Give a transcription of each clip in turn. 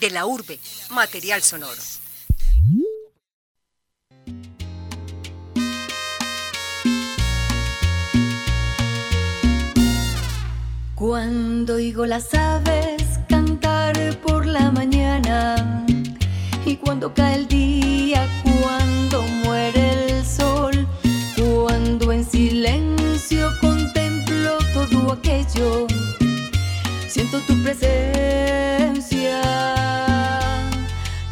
De la urbe, material sonoro. Cuando oigo las aves cantar por la mañana y cuando cae el día, cuando muere el sol, cuando en silencio contemplo todo aquello, siento tu presencia,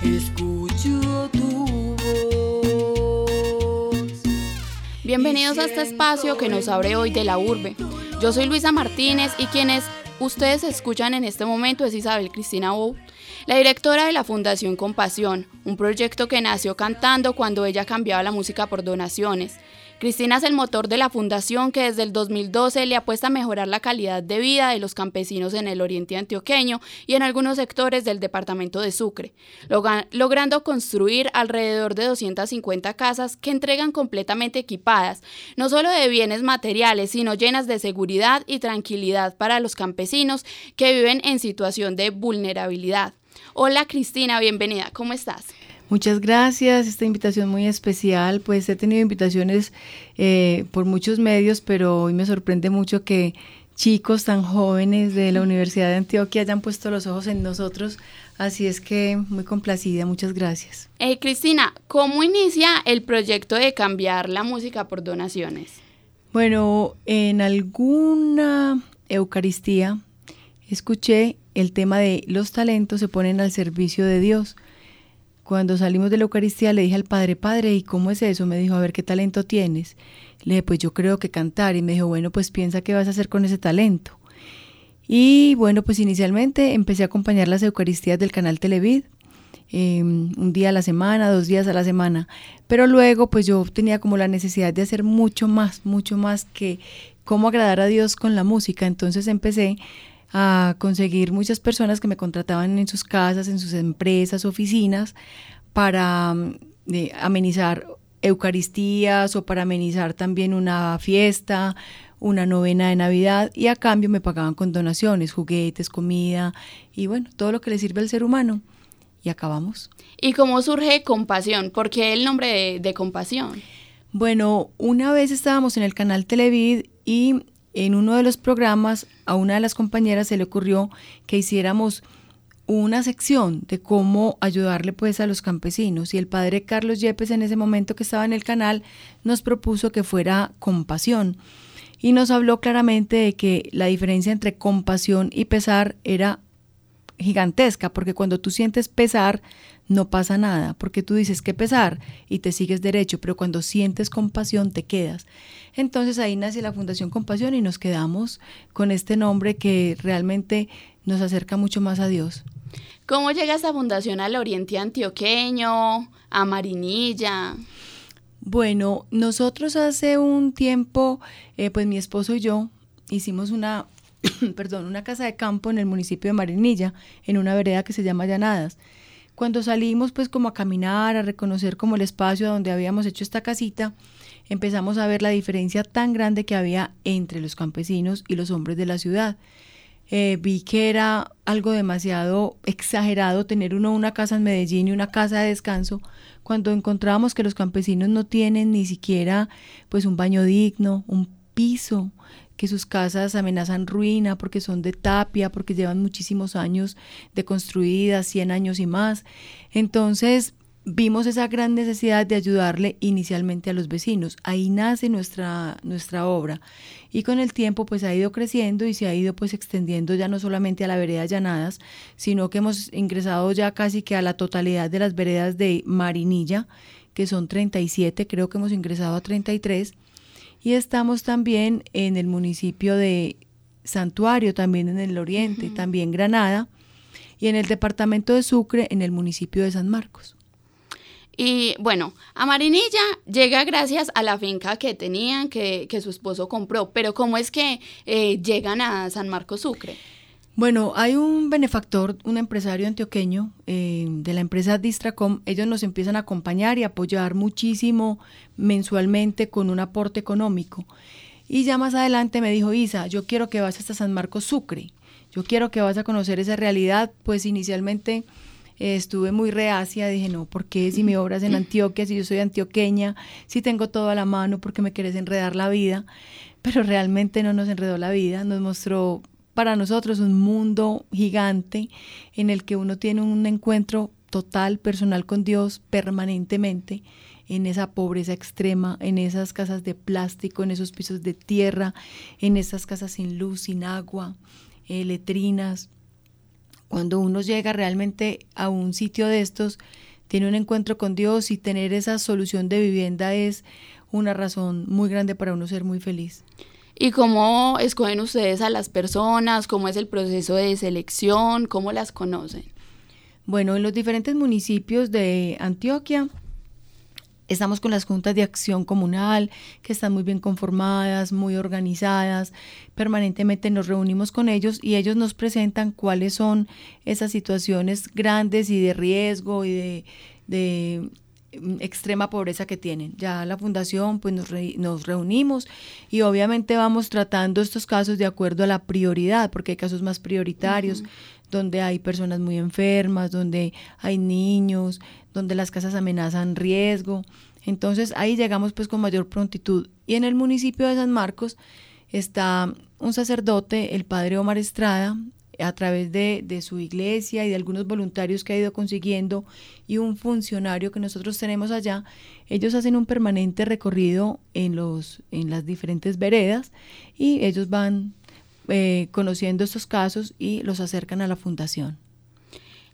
escucho tu voz. Bienvenidos a este espacio que nos abre hoy de la urbe. Yo soy Luisa Martínez y quienes ustedes escuchan en este momento es Isabel Cristina Bou, la directora de la Fundación Compasión, un proyecto que nació cantando cuando ella cambiaba la música por donaciones. Cristina es el motor de la fundación que desde el 2012 le apuesta a mejorar la calidad de vida de los campesinos en el oriente antioqueño y en algunos sectores del departamento de Sucre, logrando construir alrededor de 250 casas que entregan completamente equipadas, no solo de bienes materiales, sino llenas de seguridad y tranquilidad para los campesinos que viven en situación de vulnerabilidad. Hola Cristina, bienvenida, ¿cómo estás? Muchas gracias, esta invitación muy especial. Pues he tenido invitaciones eh, por muchos medios, pero hoy me sorprende mucho que chicos tan jóvenes de la Universidad de Antioquia hayan puesto los ojos en nosotros. Así es que muy complacida, muchas gracias. Eh, Cristina, ¿cómo inicia el proyecto de cambiar la música por donaciones? Bueno, en alguna Eucaristía escuché el tema de los talentos se ponen al servicio de Dios cuando salimos de la Eucaristía le dije al Padre, Padre, ¿y cómo es eso? Me dijo, a ver, ¿qué talento tienes? Le dije, pues yo creo que cantar. Y me dijo, bueno, pues piensa qué vas a hacer con ese talento. Y bueno, pues inicialmente empecé a acompañar las Eucaristías del canal Televid, em, un día a la semana, dos días a la semana. Pero luego, pues yo tenía como la necesidad de hacer mucho más, mucho más que cómo agradar a Dios con la música. Entonces empecé a conseguir muchas personas que me contrataban en sus casas, en sus empresas, oficinas, para mm, amenizar Eucaristías o para amenizar también una fiesta, una novena de Navidad y a cambio me pagaban con donaciones, juguetes, comida y bueno, todo lo que le sirve al ser humano. Y acabamos. ¿Y cómo surge Compasión? ¿Por qué el nombre de, de Compasión? Bueno, una vez estábamos en el canal Televid y en uno de los programas a una de las compañeras se le ocurrió que hiciéramos una sección de cómo ayudarle pues a los campesinos. Y el padre Carlos Yepes en ese momento que estaba en el canal nos propuso que fuera compasión. Y nos habló claramente de que la diferencia entre compasión y pesar era gigantesca porque cuando tú sientes pesar no pasa nada, porque tú dices que pesar y te sigues derecho, pero cuando sientes compasión te quedas. Entonces ahí nace la Fundación Compasión y nos quedamos con este nombre que realmente nos acerca mucho más a Dios. ¿Cómo llega esta fundación al Oriente Antioqueño, a Marinilla? Bueno, nosotros hace un tiempo, eh, pues mi esposo y yo hicimos una, perdón, una casa de campo en el municipio de Marinilla, en una vereda que se llama Llanadas. Cuando salimos pues como a caminar, a reconocer como el espacio donde habíamos hecho esta casita, empezamos a ver la diferencia tan grande que había entre los campesinos y los hombres de la ciudad. Eh, vi que era algo demasiado exagerado tener uno una casa en Medellín y una casa de descanso cuando encontrábamos que los campesinos no tienen ni siquiera pues un baño digno, un piso, que sus casas amenazan ruina porque son de tapia, porque llevan muchísimos años de construidas, 100 años y más. Entonces, vimos esa gran necesidad de ayudarle inicialmente a los vecinos. Ahí nace nuestra, nuestra obra. Y con el tiempo pues ha ido creciendo y se ha ido pues extendiendo ya no solamente a la vereda Llanadas, sino que hemos ingresado ya casi que a la totalidad de las veredas de Marinilla, que son 37, creo que hemos ingresado a 33 y estamos también en el municipio de Santuario, también en el oriente, también Granada, y en el departamento de Sucre, en el municipio de San Marcos. Y bueno, a Marinilla llega gracias a la finca que tenían, que, su esposo compró, pero ¿cómo es que eh, llegan a San Marcos Sucre? Bueno, hay un benefactor, un empresario antioqueño eh, de la empresa Distracom. Ellos nos empiezan a acompañar y apoyar muchísimo mensualmente con un aporte económico. Y ya más adelante me dijo, Isa, yo quiero que vayas hasta San Marcos Sucre. yo quiero que vas a conocer esa realidad, pues inicialmente eh, estuve muy reacia, dije, no, ¿por qué si mi obra es en Antioquia, si yo soy antioqueña, si tengo todo a la mano, porque me quieres enredar la vida? Pero realmente no nos enredó la vida, nos mostró para nosotros un mundo gigante en el que uno tiene un encuentro total, personal con Dios permanentemente en esa pobreza extrema, en esas casas de plástico, en esos pisos de tierra, en esas casas sin luz, sin agua, eh, letrinas. Cuando uno llega realmente a un sitio de estos, tiene un encuentro con Dios y tener esa solución de vivienda es una razón muy grande para uno ser muy feliz. ¿Y cómo escogen ustedes a las personas? ¿Cómo es el proceso de selección? ¿Cómo las conocen? Bueno, en los diferentes municipios de Antioquia Estamos con las juntas de acción comunal, que están muy bien conformadas, muy organizadas. Permanentemente nos reunimos con ellos y ellos nos presentan cuáles son esas situaciones grandes y de riesgo y de, extrema pobreza que tienen. Ya la fundación, pues nos, nos reunimos y obviamente vamos tratando estos casos de acuerdo a la prioridad, porque hay casos más prioritarios. donde hay personas muy enfermas, donde hay niños, donde las casas amenazan riesgo. Entonces ahí llegamos pues con mayor prontitud. Y en el municipio de San Marcos está un sacerdote, el padre Omar Estrada, a través de, de, su iglesia y de algunos voluntarios que ha ido consiguiendo y un funcionario que nosotros tenemos allá, ellos hacen un permanente recorrido en, los, en las diferentes veredas y ellos van eh, conociendo estos casos y los acercan a la fundación.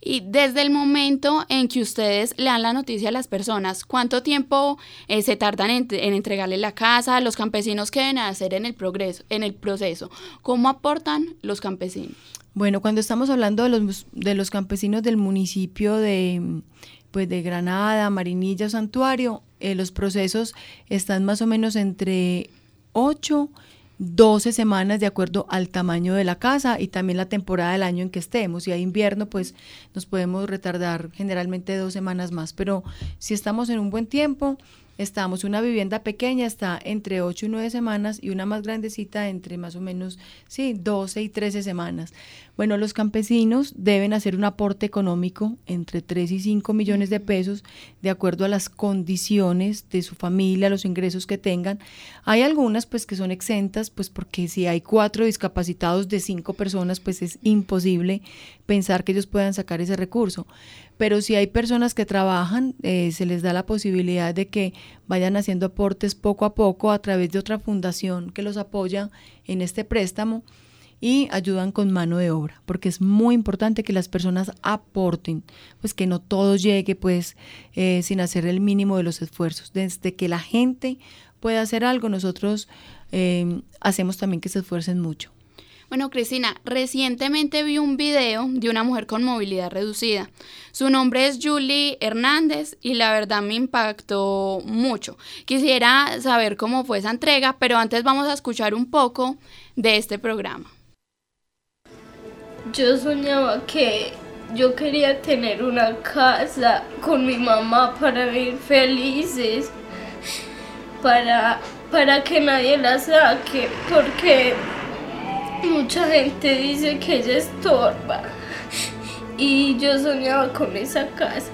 Y desde el momento en que ustedes le dan la noticia a las personas, ¿cuánto tiempo eh, se tardan en, entregarle la casa? ¿Los campesinos qué deben hacer en el, progreso, en el proceso? ¿Cómo aportan los campesinos? Bueno, cuando estamos hablando de los, de los campesinos del municipio de, pues de Granada, Marinilla, Santuario, eh, los procesos están más o menos entre 8 12 semanas de acuerdo al tamaño de la casa y también la temporada del año en que estemos. Si hay invierno, pues nos podemos retardar generalmente dos semanas más. Pero si estamos en un buen tiempo, estamos, una vivienda pequeña está entre 8 y 9 semanas y una más grandecita entre más o menos, sí, 12 y 13 semanas. Bueno, los campesinos deben hacer un aporte económico entre 3 y 5 millones de pesos de acuerdo a las condiciones de su familia, los ingresos que tengan. Hay algunas pues que son exentas, pues porque si hay cuatro discapacitados de cinco personas, pues es imposible pensar que ellos puedan sacar ese recurso. Pero si hay personas que trabajan, eh, se les da la posibilidad de que vayan haciendo aportes poco a poco a través de otra fundación que los apoya en este préstamo y ayudan con mano de obra, porque es muy importante que las personas aporten, pues que no todo llegue pues eh, sin hacer el mínimo de los esfuerzos. Desde que la gente pueda hacer algo, nosotros eh, hacemos también que se esfuercen mucho. Bueno, Cristina, recientemente vi un video de una mujer con movilidad reducida. Su nombre es Julie Hernández y la verdad me impactó mucho. Quisiera saber cómo fue esa entrega, pero antes vamos a escuchar un poco de este programa. Yo soñaba que yo quería tener una casa con mi mamá para vivir felices, para, para que nadie la saque, porque Mucha gente dice que ella estorba y yo soñaba con esa casa.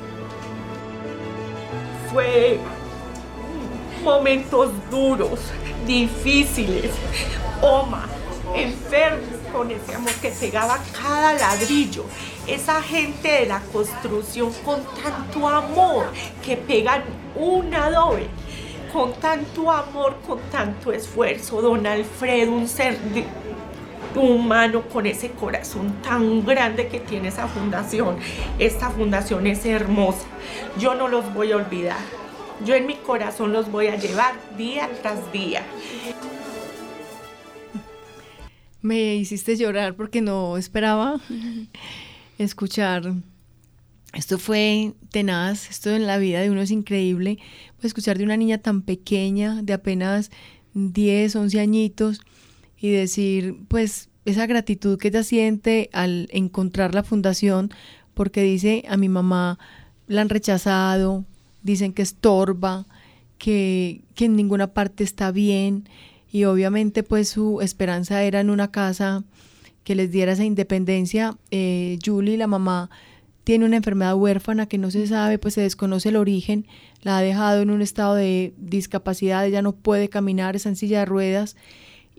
Fue momentos duros, difíciles. Oma, enfermo con ese amor que pegaba cada ladrillo. Esa gente de la construcción con tanto amor que pegan un adobe con tanto amor, con tanto esfuerzo. Don Alfredo, un ser humano con ese corazón tan grande que tiene esa fundación. Esta fundación es hermosa. Yo no los voy a olvidar. Yo en mi corazón los voy a llevar día tras día. Me hiciste llorar porque no esperaba escuchar. Esto fue tenaz, esto en la vida de uno es increíble. Pues escuchar de una niña tan pequeña, de apenas 10, 11 añitos, y decir, pues, esa gratitud que ella siente al encontrar la fundación, porque dice a mi mamá la han rechazado, dicen que estorba, que, que en ninguna parte está bien, y obviamente pues su esperanza era en una casa que les diera esa independencia. Eh, Julie, la mamá, tiene una enfermedad huérfana que no se sabe, pues se desconoce el origen, la ha dejado en un estado de discapacidad, ella no puede caminar, es en silla de ruedas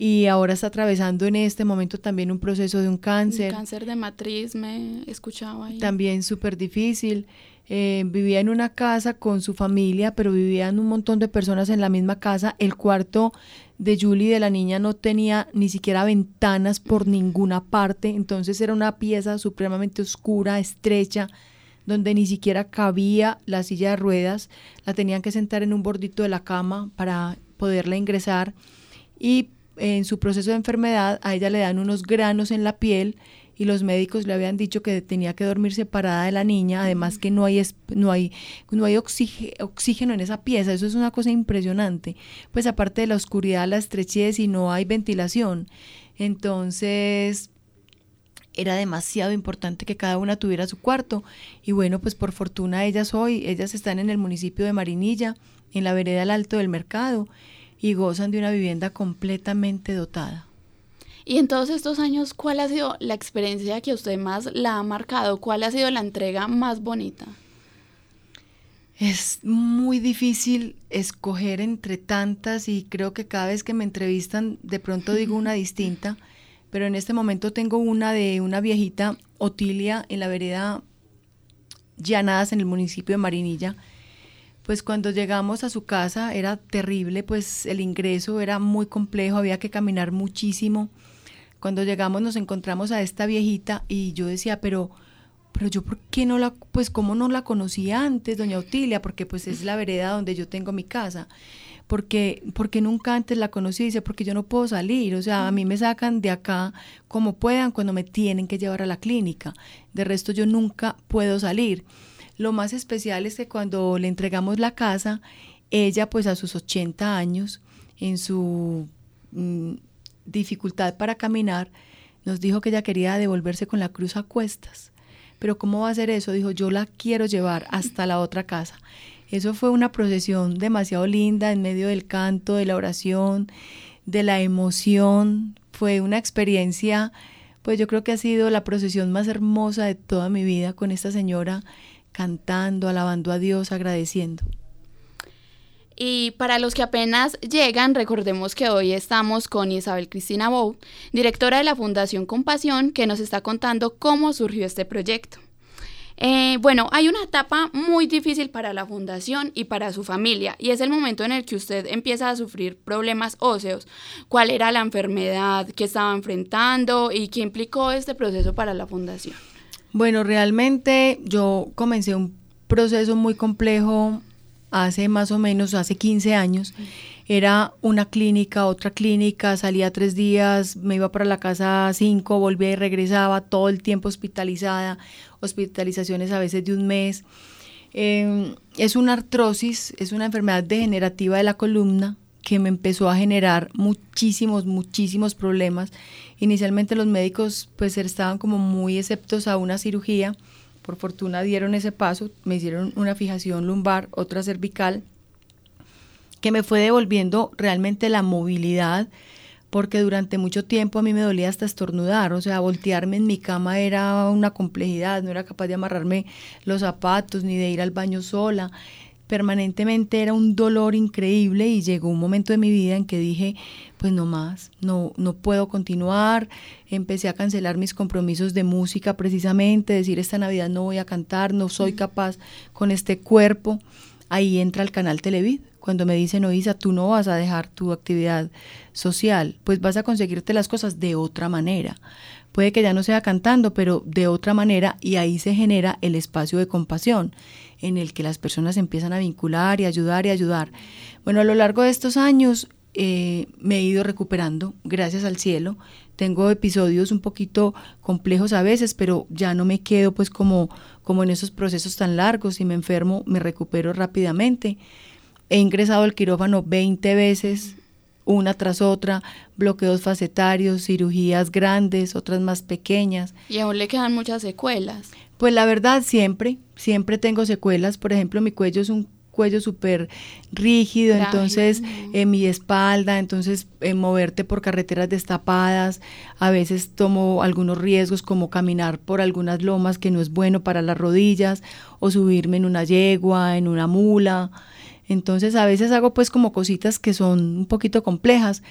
y ahora está atravesando en este momento también un proceso de un cáncer. Un cáncer de matriz, me escuchaba ahí. También súper difícil. Eh, vivía en una casa con su familia, pero vivían un montón de personas en la misma casa. El cuarto de Julie, de la niña, no tenía ni siquiera ventanas por ninguna parte, entonces era una pieza supremamente oscura, estrecha, donde ni siquiera cabía la silla de ruedas. La tenían que sentar en un bordito de la cama para poderla ingresar. Y en su proceso de enfermedad a ella le dan unos granos en la piel y los médicos le habían dicho que tenía que dormir separada de la niña, además que no hay, no hay, no hay oxígeno en esa pieza, eso es una cosa impresionante, pues aparte de la oscuridad, la estrechez y no hay ventilación, entonces era demasiado importante que cada una tuviera su cuarto. Y bueno, pues por fortuna ellas hoy, ellas están en el municipio de Marinilla, en la vereda al alto del mercado y gozan de una vivienda completamente dotada. Y en todos estos años, ¿cuál ha sido la experiencia que usted más la ha marcado? ¿Cuál ha sido la entrega más bonita? Es muy difícil escoger entre tantas y creo que cada vez que me entrevistan de pronto digo una distinta, pero en este momento tengo una de una viejita, Otilia, en la vereda Llanadas en el municipio de Marinilla, pues cuando llegamos a su casa era terrible, pues el ingreso era muy complejo, había que caminar muchísimo. Cuando llegamos nos encontramos a esta viejita y yo decía, pero, pero yo por qué no la, pues cómo no la conocía antes, doña Otilia, porque pues es la vereda donde yo tengo mi casa. Porque, porque nunca antes la conocí, dice, porque yo no puedo salir, o sea, a mí me sacan de acá como puedan cuando me tienen que llevar a la clínica, de resto yo nunca puedo salir. Lo más especial es que cuando le entregamos la casa, ella pues a sus 80 años, en su mm, dificultad para caminar, nos dijo que ella quería devolverse con la cruz a cuestas. Pero ¿cómo va a ser eso? Dijo, yo la quiero llevar hasta la otra casa. Eso fue una procesión demasiado linda en medio del canto, de la oración, de la emoción. Fue una experiencia, pues yo creo que ha sido la procesión más hermosa de toda mi vida con esta señora cantando, alabando a Dios, agradeciendo. Y para los que apenas llegan, recordemos que hoy estamos con Isabel Cristina Bou, directora de la Fundación Compasión, que nos está contando cómo surgió este proyecto. Eh, bueno, hay una etapa muy difícil para la fundación y para su familia, y es el momento en el que usted empieza a sufrir problemas óseos. ¿Cuál era la enfermedad que estaba enfrentando y qué implicó este proceso para la fundación? Bueno, realmente yo comencé un proceso muy complejo hace más o menos, hace 15 años. Era una clínica, otra clínica, salía tres días, me iba para la casa cinco, volvía y regresaba, todo el tiempo hospitalizada, hospitalizaciones a veces de un mes. Em, es una artrosis, es una enfermedad degenerativa de la columna que me empezó a generar muchísimos, muchísimos problemas. Inicialmente los médicos pues estaban como muy esceptos a una cirugía. Por fortuna dieron ese paso, me hicieron una fijación lumbar, otra cervical, que me fue devolviendo realmente la movilidad, porque durante mucho tiempo a mí me dolía hasta estornudar, o sea, voltearme en mi cama era una complejidad, no era capaz de amarrarme los zapatos ni de ir al baño sola permanentemente era un dolor increíble y llegó un momento de mi vida en que dije, pues no más, no, no puedo continuar, empecé a cancelar mis compromisos de música precisamente, decir esta Navidad no voy a cantar, no soy capaz con este cuerpo, ahí entra el canal Televid, cuando me dicen, Oisa, tú no vas a dejar tu actividad social, pues vas a conseguirte las cosas de otra manera. Puede que ya no sea cantando, pero de otra manera, y ahí se genera el espacio de compasión en el que las personas empiezan a vincular y ayudar y ayudar. Bueno, a lo largo de estos años eh, me he ido recuperando, gracias al cielo. Tengo episodios un poquito complejos a veces, pero ya no me quedo pues como, como en esos procesos tan largos. Si me enfermo, me recupero rápidamente. He ingresado al quirófano 20 veces, una tras otra, bloqueos facetarios, cirugías grandes, otras más pequeñas. Y aún le quedan muchas secuelas. Pues la verdad siempre, siempre tengo secuelas. Por ejemplo, mi cuello es un cuello súper rígido, Frágil, entonces eh, mi espalda, entonces eh, moverte por carreteras destapadas, a veces tomo algunos riesgos como caminar por algunas lomas que no es bueno para las rodillas o subirme en una yegua, en una mula. Entonces a veces hago pues como cositas que son un poquito complejas,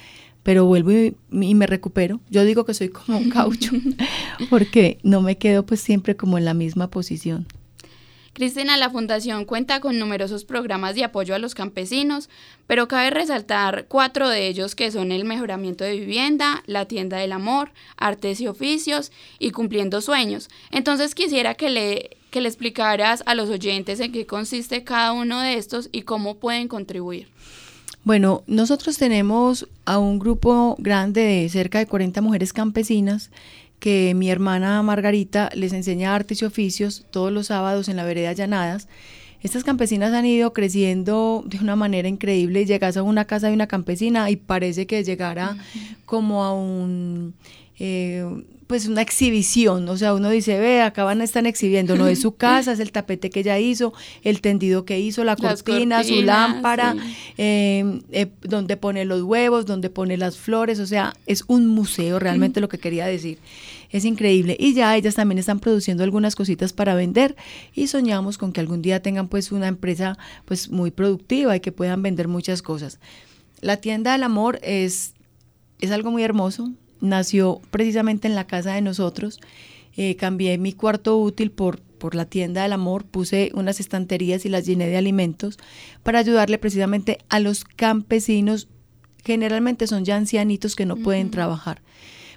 pero vuelvo y, y me recupero. Yo digo que soy como un caucho, porque no me quedo pues siempre como en la misma posición. Cristina, la Fundación cuenta con numerosos programas de apoyo a los campesinos, pero cabe resaltar cuatro de ellos que son el mejoramiento de vivienda, la tienda del amor, artes y oficios y cumpliendo sueños. Entonces quisiera que le, que le explicaras a los oyentes en qué consiste cada uno de estos y cómo pueden contribuir. Bueno, nosotros tenemos a un grupo grande de cerca de 40 mujeres campesinas que mi hermana Margarita les enseña artes y oficios todos los sábados en la vereda Llanadas. Estas campesinas han ido creciendo de una manera increíble. Llegas a una casa de una campesina y parece que llegara como a un, eh, pues una exhibición. O sea, uno dice, ve, acá van, están exhibiendo. No es su casa, es el tapete que ella hizo, el tendido que hizo, la cortina, su lámpara, sí. eh, eh, donde pone los huevos, donde pone las flores. O sea, es un museo realmente lo que quería decir. Es increíble. Y ya ellas también están produciendo algunas cositas para vender y soñamos con que algún día tengan pues una empresa pues muy productiva y que puedan vender muchas cosas. La tienda del amor es, es algo muy hermoso. Nació precisamente en la casa de nosotros. Eh, cambié mi cuarto útil por, por la tienda del amor, puse unas estanterías y las llené de alimentos para ayudarle precisamente a los campesinos. Generalmente son ya ancianitos que no pueden trabajar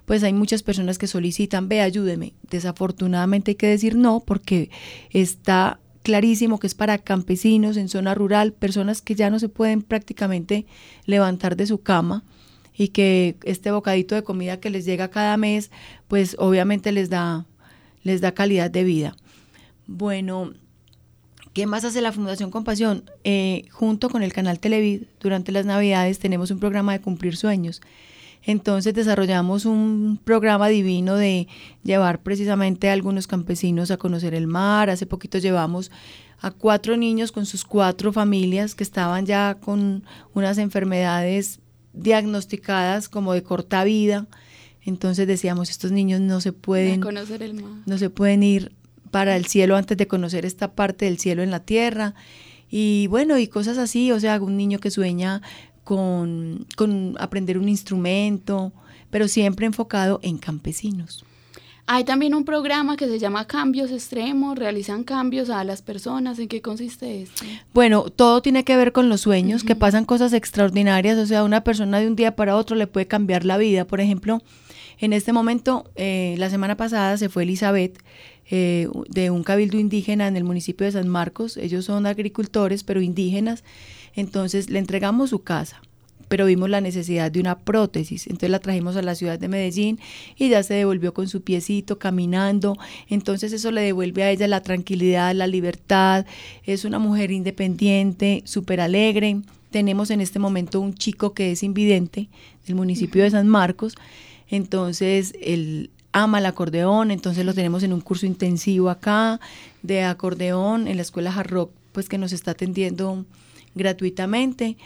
pues hay muchas personas que solicitan, ve, ayúdeme. Desafortunadamente hay que decir no porque está clarísimo que es para campesinos en zona rural, personas que ya no se pueden prácticamente levantar de su cama y que este bocadito de comida que les llega cada mes, pues obviamente les da, les da calidad de vida. Bueno, ¿Qué más hace la Fundación Compasión? Eh, junto con el canal Televid, durante las Navidades tenemos un programa de cumplir sueños. Entonces desarrollamos un programa divino de llevar precisamente a algunos campesinos a conocer el mar. Hace poquito llevamos a cuatro niños con sus cuatro familias que estaban ya con unas enfermedades diagnosticadas como de corta vida. Entonces decíamos, estos niños no se pueden, conocer el mar. no se pueden ir para el cielo antes de conocer esta parte del cielo en la tierra. Y bueno, y cosas así, o sea, un niño que sueña con, con aprender un instrumento, pero siempre enfocado en campesinos. Hay también un programa que se llama Cambios Extremos, realizan cambios a las personas. ¿En qué consiste esto? Bueno, todo tiene que ver con los sueños, que pasan cosas extraordinarias, o sea, una persona de un día para otro le puede cambiar la vida. Por ejemplo, en este momento, eh, la semana pasada se fue Elizabeth eh, de un cabildo indígena en el municipio de San Marcos. Ellos son agricultores, pero indígenas. Entonces le entregamos su casa, pero vimos la necesidad de una prótesis. Entonces la trajimos a la ciudad de Medellín y ya se devolvió con su piecito, caminando. Entonces eso le devuelve a ella la tranquilidad, la libertad. Es una mujer independiente, súper alegre. Tenemos en este momento un chico que es invidente del municipio de San Marcos. Entonces él ama el acordeón, entonces lo tenemos en un curso intensivo acá de acordeón en la escuela Hard Rock, pues que nos está atendiendo gratuitamente.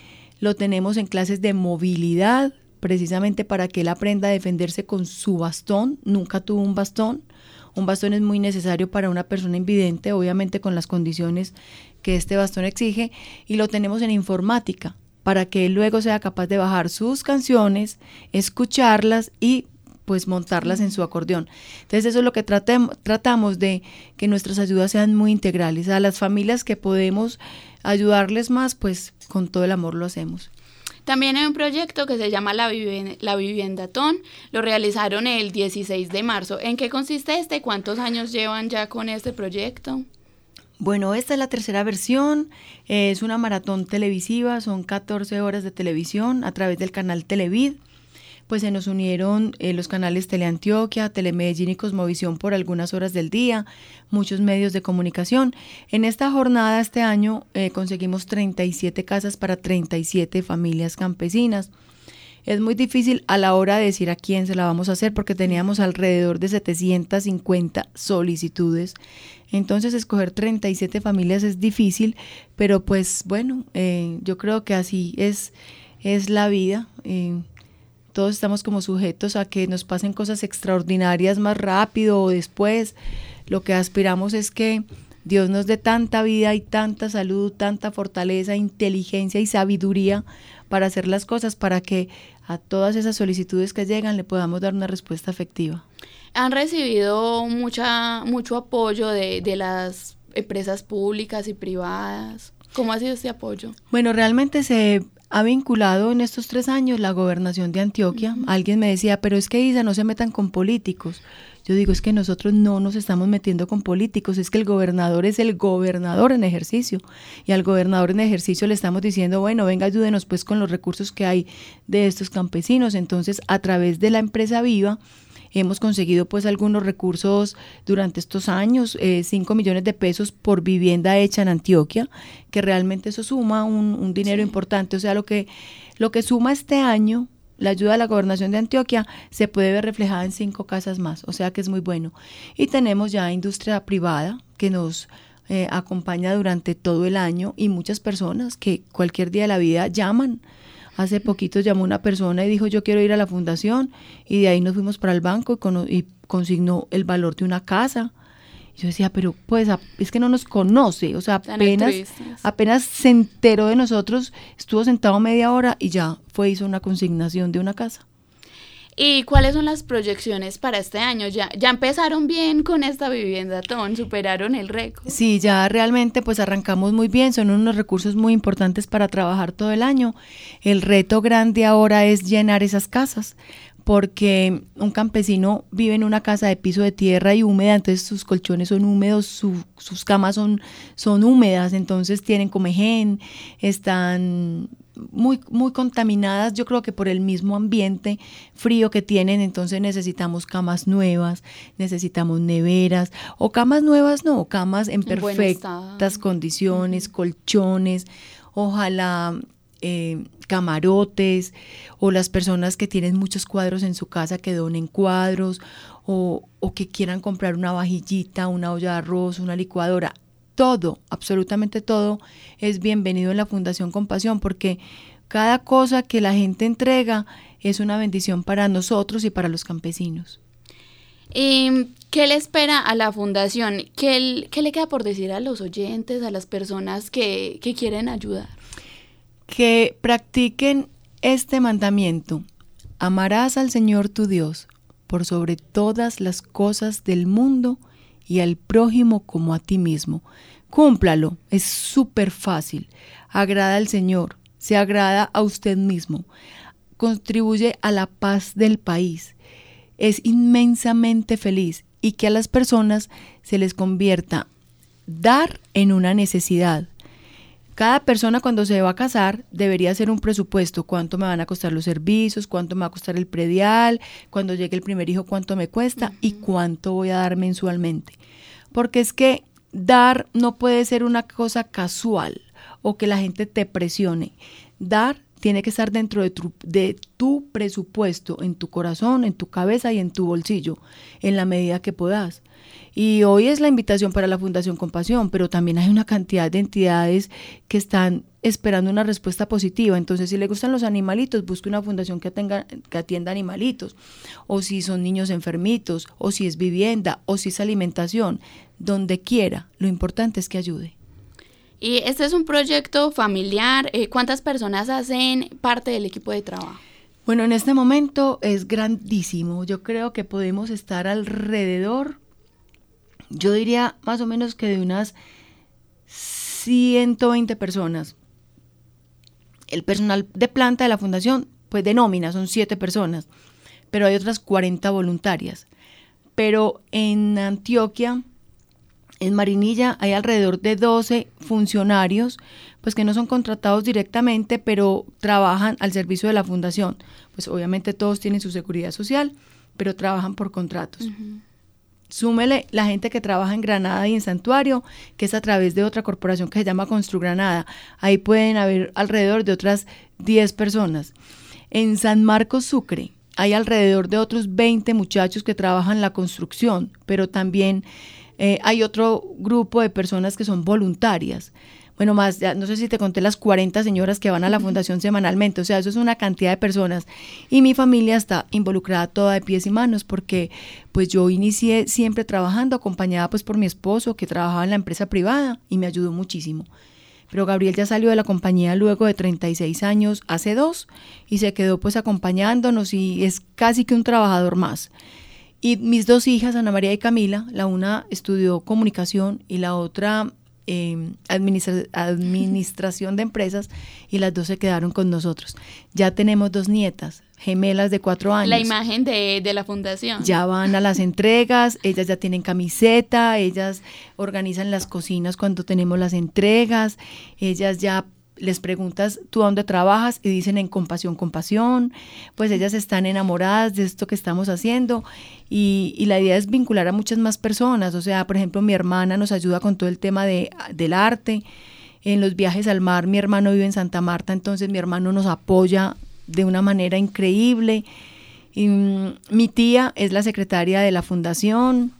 Lo tenemos en clases de movilidad, precisamente para que él aprenda a defenderse con su bastón. Nunca tuvo un bastón. Un bastón es muy necesario para una persona invidente, obviamente con las condiciones que este bastón exige. Y lo tenemos en informática, para que él luego sea capaz de bajar sus canciones, escucharlas y pues montarlas en su acordeón. Entonces eso es lo que tratamos de que nuestras ayudas sean muy integrales. A las familias que podemos ayudarles más, pues con todo el amor lo hacemos. También hay un proyecto que se llama La, Viven- La Viviendatón. Lo realizaron el 16 de marzo. ¿En qué consiste este? ¿Cuántos años llevan ya con este proyecto? Bueno, esta es la tercera versión, es una maratón televisiva, son 14 horas de televisión a través del canal Televid. Pues se nos unieron eh, los canales Teleantioquia, Telemedellín y Cosmovisión por algunas horas del día, muchos medios de comunicación. En esta jornada este año eh, conseguimos 37 casas para 37 familias campesinas. es muy difícil a la hora de decir a quién se la vamos a hacer porque teníamos alrededor de 750 solicitudes. Entonces escoger 37 familias es difícil, pero pues bueno, eh, yo creo que así es, es la vida. Eh, todos estamos como sujetos a que nos pasen cosas extraordinarias más rápido o después. Lo que aspiramos es que Dios nos dé tanta vida y tanta salud, tanta fortaleza, inteligencia y sabiduría para hacer las cosas, para que a todas esas solicitudes que llegan le podamos dar una respuesta efectiva. Han recibido mucha, mucho apoyo de, de las empresas públicas y privadas. ¿Cómo ha sido este apoyo? Bueno, realmente se ha vinculado en estos tres años la gobernación de Antioquia. Alguien me decía, pero es que Isa, no se metan con políticos. Yo digo, es que nosotros no nos estamos metiendo con políticos, es que el gobernador es el gobernador en ejercicio. Y al gobernador en ejercicio le estamos diciendo, bueno, venga, ayúdenos pues con los recursos que hay de estos campesinos. Entonces, a través de la empresa Viva, hemos conseguido pues algunos recursos durante estos años, 5 eh, millones de pesos por vivienda hecha en Antioquia, que realmente eso suma un, dinero importante. O sea, lo que, lo que suma este año la ayuda de la gobernación de Antioquia se puede ver reflejada en cinco casas más, o sea que es muy bueno. Y tenemos ya industria privada que nos eh, acompaña durante todo el año y muchas personas que cualquier día de la vida llaman Hace poquito llamó una persona y dijo yo quiero ir a la fundación y de ahí nos fuimos para el banco y, consignó el valor de una casa. yo decía, pero pues es que no nos conoce, o sea, apenas, apenas se enteró de nosotros, estuvo sentado media hora y ya fue, hizo una consignación de una casa. ¿Y cuáles son las proyecciones para este año? ¿Ya, ya empezaron bien con esta vivienda, Ton? ¿Superaron el récord? Sí, ya realmente pues arrancamos muy bien, son unos recursos muy importantes para trabajar todo el año. El reto grande ahora es llenar esas casas porque un campesino vive en una casa de piso de tierra y húmeda, entonces sus colchones son húmedos, sus camas son, son húmedas, entonces tienen comején, están muy, muy contaminadas, yo creo que por el mismo ambiente frío que tienen, entonces necesitamos camas nuevas, necesitamos neveras, o camas nuevas no, camas en, perfectas condiciones, colchones, ojalá eh, camarotes, o las personas que tienen muchos cuadros en su casa que donen cuadros, o, o que quieran comprar una vajillita, una olla de arroz, una licuadora todo, absolutamente todo, es bienvenido en la Fundación Compasión porque cada cosa que la gente entrega es una bendición para nosotros y para los campesinos. ¿Y qué le espera a la fundación? ¿Qué, le queda por decir a los oyentes, a las personas que, que quieren ayudar? Que practiquen este mandamiento. Amarás al Señor tu Dios por sobre todas las cosas del mundo y al prójimo como a ti mismo. Cúmplalo, es súper fácil. Agrada al Señor, se agrada a usted mismo, contribuye a la paz del país, es inmensamente feliz y que a las personas se les convierta dar en una necesidad. Cada persona cuando se va a casar debería hacer un presupuesto, cuánto me van a costar los servicios, cuánto me va a costar el predial, cuando llegue el primer hijo cuánto me cuesta y cuánto voy a dar mensualmente. Porque es que dar no puede ser una cosa casual o que la gente te presione. Dar tiene que estar dentro de tu, presupuesto, en tu corazón, en tu cabeza y en tu bolsillo, en la medida que puedas. Y hoy es la invitación para la Fundación Compasión, pero también hay una cantidad de entidades que están esperando una respuesta positiva. Entonces, si le gustan los animalitos, busque una fundación que, tenga, que atienda animalitos. O si son niños enfermitos, o si es vivienda, o si es alimentación, donde quiera. Lo importante es que ayude. Y este es un proyecto familiar. Eh, ¿Cuántas personas hacen parte del equipo de trabajo? Bueno, en este momento es grandísimo. Yo creo que podemos estar alrededor, yo diría más o menos que de unas 120 personas. El personal de planta de la fundación, pues de nómina, son 7 personas, pero hay otras 40 voluntarias. Pero en Antioquia en Marinilla hay alrededor de 12 funcionarios, pues que no son contratados directamente, pero trabajan al servicio de la fundación. Pues obviamente todos tienen su seguridad social, pero trabajan por contratos. Súmele la gente que trabaja en Granada y en Santuario, que es a través de otra corporación que se llama Constru Granada. Ahí pueden haber alrededor de otras 10 personas. En San Marcos Sucre hay alrededor de otros 20 muchachos que trabajan la construcción, pero también eh, hay otro grupo de personas que son voluntarias. Bueno, más, ya, no sé si te conté las 40 señoras que van a la fundación semanalmente, o sea, eso es una cantidad de personas. Y mi familia está involucrada toda de pies y manos porque pues yo inicié siempre trabajando, acompañada pues por mi esposo que trabajaba en la empresa privada y me ayudó muchísimo. Pero Gabriel ya salió de la compañía luego de 36 años, hace dos, y se quedó pues acompañándonos y es casi que un trabajador más. Y mis dos hijas, Ana María y Camila, la una estudió comunicación y la otra eh, administración de empresas y las dos se quedaron con nosotros. Ya tenemos dos nietas, gemelas de cuatro años. La imagen de, de la fundación. Ya van a las entregas, ellas ya tienen camiseta, ellas organizan las cocinas cuando tenemos las entregas, ellas ya les preguntas tú dónde trabajas y dicen en compasión, compasión, pues ellas están enamoradas de esto que estamos haciendo y, la idea es vincular a muchas más personas, o sea, por ejemplo, mi hermana nos ayuda con todo el tema de, del arte, en los viajes al mar, mi hermano vive en Santa Marta, entonces mi hermano nos apoya de una manera increíble. Mm, mi tía es la secretaria de la fundación,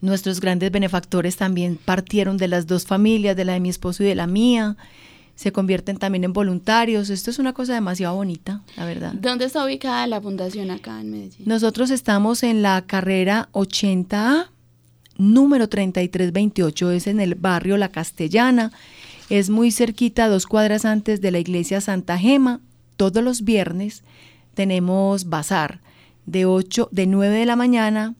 Nuestros grandes benefactores también partieron de las dos familias, de la de mi esposo y de la mía. Se convierten también en voluntarios. Esto es una cosa demasiado bonita, la verdad. ¿Dónde está ubicada la fundación acá en Medellín? Nosotros estamos en la carrera 80A, número 3328. Es en el barrio La Castellana. Es muy cerquita, dos cuadras antes de la iglesia Santa Gema. Todos los viernes tenemos bazar de 8, de 9 de la mañana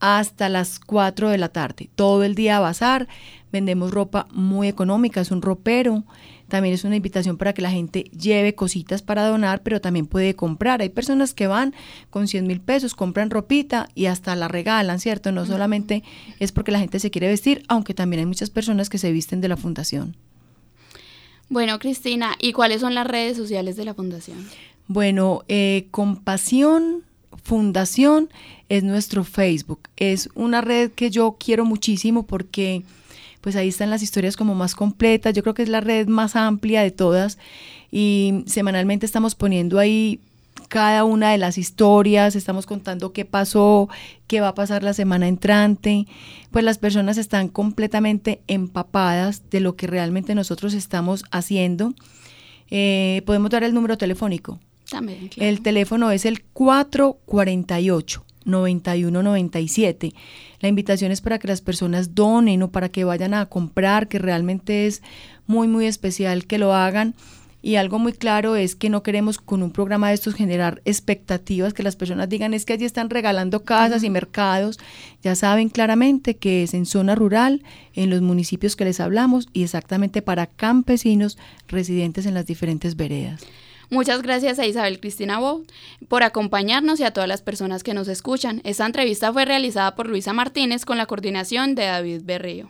hasta las 4 de la tarde. Todo el día a bazar, vendemos ropa muy económica, es un ropero. También es una invitación para que la gente lleve cositas para donar, pero también puede comprar. Hay personas que van con 100 mil pesos, compran ropita y hasta la regalan, ¿cierto? No solamente es porque la gente se quiere vestir, aunque también hay muchas personas que se visten de la fundación. Bueno, Cristina, ¿y cuáles son las redes sociales de la fundación? Bueno, eh, Compasión Fundación es nuestro Facebook. Es una red que yo quiero muchísimo porque pues ahí están las historias como más completas. Yo creo que es la red más amplia de todas y semanalmente estamos poniendo ahí cada una de las historias, estamos contando qué pasó, qué va a pasar la semana entrante, pues las personas están completamente empapadas de lo que realmente nosotros estamos haciendo. Eh, podemos dar el número telefónico. También, claro. El teléfono es el 448 9197. La invitación es para que las personas donen o para que vayan a comprar, que realmente es muy, muy especial que lo hagan. Y algo muy claro es que no queremos con un programa de estos generar expectativas, que las personas digan es que allí están regalando casas y mercados. Ya saben claramente que es en zona rural, en los municipios que les hablamos y exactamente para campesinos residentes en las diferentes veredas. Muchas gracias a Isabel Cristina Bow por acompañarnos y a todas las personas que nos escuchan. Esta entrevista fue realizada por Luisa Martínez con la coordinación de David Berrío.